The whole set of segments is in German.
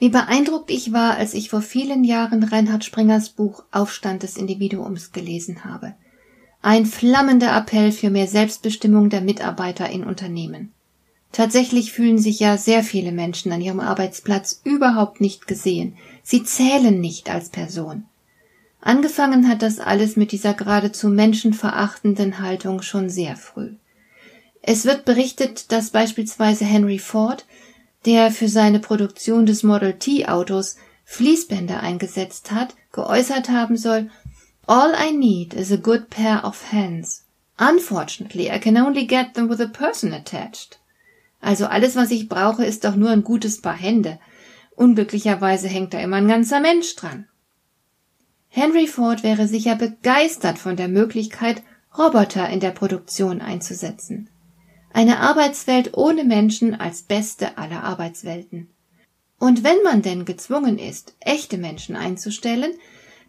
wie beeindruckt ich war, als ich vor vielen Jahren Reinhard Springers Buch Aufstand des Individuums gelesen habe. Ein flammender Appell für mehr Selbstbestimmung der Mitarbeiter in Unternehmen. Tatsächlich fühlen sich ja sehr viele Menschen an ihrem Arbeitsplatz überhaupt nicht gesehen. Sie zählen nicht als Person. Angefangen hat das alles mit dieser geradezu menschenverachtenden Haltung schon sehr früh. Es wird berichtet, dass beispielsweise Henry Ford der für seine Produktion des Model T Autos Fließbänder eingesetzt hat, geäußert haben soll, All I need is a good pair of hands. Unfortunately, I can only get them with a person attached. Also alles, was ich brauche, ist doch nur ein gutes Paar Hände. Unglücklicherweise hängt da immer ein ganzer Mensch dran. Henry Ford wäre sicher begeistert von der Möglichkeit, Roboter in der Produktion einzusetzen. Eine Arbeitswelt ohne Menschen als beste aller Arbeitswelten. Und wenn man denn gezwungen ist, echte Menschen einzustellen,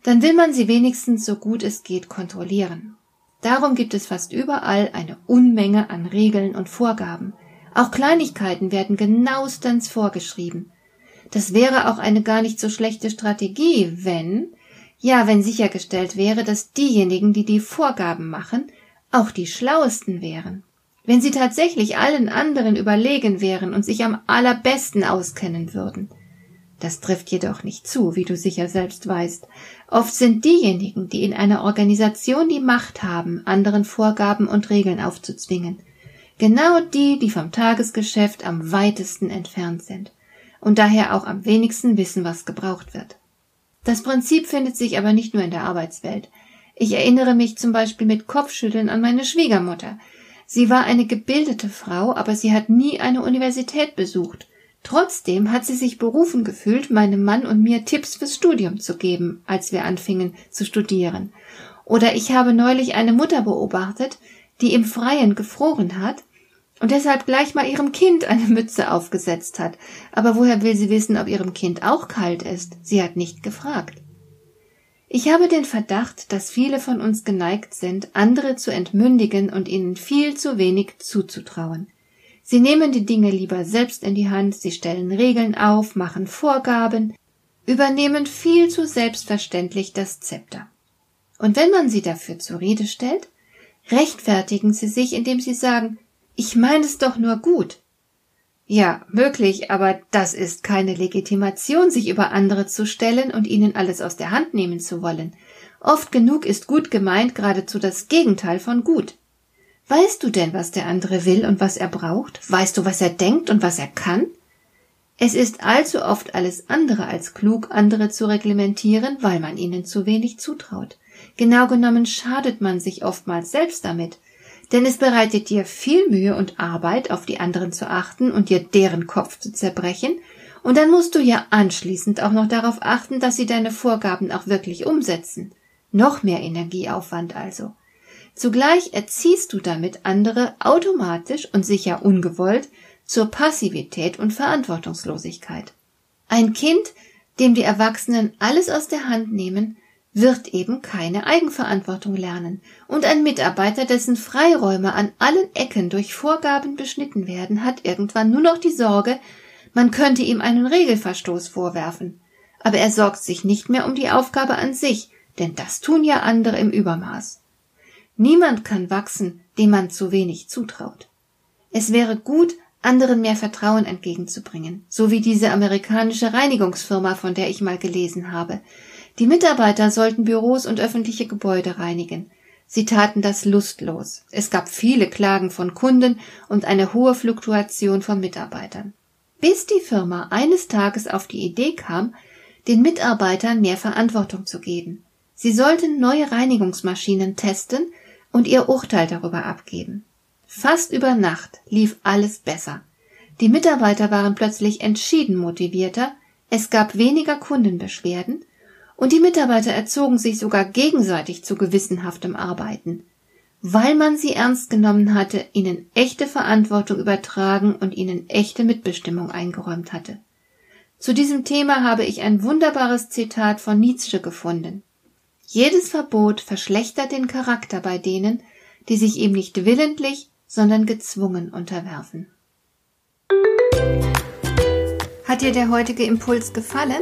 dann will man sie wenigstens so gut es geht kontrollieren. Darum gibt es fast überall eine Unmenge an Regeln und Vorgaben. Auch Kleinigkeiten werden genauestens vorgeschrieben. Das wäre auch eine gar nicht so schlechte Strategie, wenn, ja, wenn sichergestellt wäre, dass diejenigen, die die Vorgaben machen, auch die schlauesten wären. Wenn sie tatsächlich allen anderen überlegen wären und sich am allerbesten auskennen würden. Das trifft jedoch nicht zu, wie du sicher selbst weißt. Oft sind diejenigen, die in einer Organisation die Macht haben, anderen Vorgaben und Regeln aufzuzwingen, genau die, die vom Tagesgeschäft am weitesten entfernt sind und daher auch am wenigsten wissen, was gebraucht wird. Das Prinzip findet sich aber nicht nur in der Arbeitswelt. Ich erinnere mich zum Beispiel mit Kopfschütteln an meine Schwiegermutter, Sie war eine gebildete Frau, aber sie hat nie eine Universität besucht. Trotzdem hat sie sich berufen gefühlt, meinem Mann und mir Tipps fürs Studium zu geben, als wir anfingen zu studieren. Oder ich habe neulich eine Mutter beobachtet, die im Freien gefroren hat und deshalb gleich mal ihrem Kind eine Mütze aufgesetzt hat. Aber woher will sie wissen, ob ihrem Kind auch kalt ist? Sie hat nicht gefragt. Ich habe den Verdacht, dass viele von uns geneigt sind, andere zu entmündigen und ihnen viel zu wenig zuzutrauen. Sie nehmen die Dinge lieber selbst in die Hand, sie stellen Regeln auf, machen Vorgaben, übernehmen viel zu selbstverständlich das Zepter. Und wenn man sie dafür zur Rede stellt, rechtfertigen sie sich, indem sie sagen, ich meine es doch nur gut. Ja, möglich, aber das ist keine Legitimation, sich über andere zu stellen und ihnen alles aus der Hand nehmen zu wollen. Oft genug ist gut gemeint geradezu das Gegenteil von gut. Weißt du denn, was der andere will und was er braucht? Weißt du, was er denkt und was er kann? Es ist allzu oft alles andere als klug, andere zu reglementieren, weil man ihnen zu wenig zutraut. Genau genommen schadet man sich oftmals selbst damit, denn es bereitet dir viel Mühe und Arbeit, auf die anderen zu achten und dir deren Kopf zu zerbrechen, und dann musst du ja anschließend auch noch darauf achten, dass sie deine Vorgaben auch wirklich umsetzen. Noch mehr Energieaufwand also. Zugleich erziehst du damit andere automatisch und sicher ungewollt zur Passivität und Verantwortungslosigkeit. Ein Kind, dem die Erwachsenen alles aus der Hand nehmen, wird eben keine Eigenverantwortung lernen, und ein Mitarbeiter, dessen Freiräume an allen Ecken durch Vorgaben beschnitten werden, hat irgendwann nur noch die Sorge, man könnte ihm einen Regelverstoß vorwerfen. Aber er sorgt sich nicht mehr um die Aufgabe an sich, denn das tun ja andere im Übermaß. Niemand kann wachsen, dem man zu wenig zutraut. Es wäre gut, anderen mehr Vertrauen entgegenzubringen, so wie diese amerikanische Reinigungsfirma, von der ich mal gelesen habe, die Mitarbeiter sollten Büros und öffentliche Gebäude reinigen. Sie taten das lustlos. Es gab viele Klagen von Kunden und eine hohe Fluktuation von Mitarbeitern. Bis die Firma eines Tages auf die Idee kam, den Mitarbeitern mehr Verantwortung zu geben. Sie sollten neue Reinigungsmaschinen testen und ihr Urteil darüber abgeben. Fast über Nacht lief alles besser. Die Mitarbeiter waren plötzlich entschieden motivierter, es gab weniger Kundenbeschwerden Und die Mitarbeiter erzogen sich sogar gegenseitig zu gewissenhaftem Arbeiten, weil man sie ernst genommen hatte, ihnen echte Verantwortung übertragen und ihnen echte Mitbestimmung eingeräumt hatte. Zu diesem Thema habe ich ein wunderbares Zitat von Nietzsche gefunden. Jedes Verbot verschlechtert den Charakter bei denen, die sich ihm nicht willentlich, sondern gezwungen unterwerfen. Hat dir der heutige Impuls gefallen?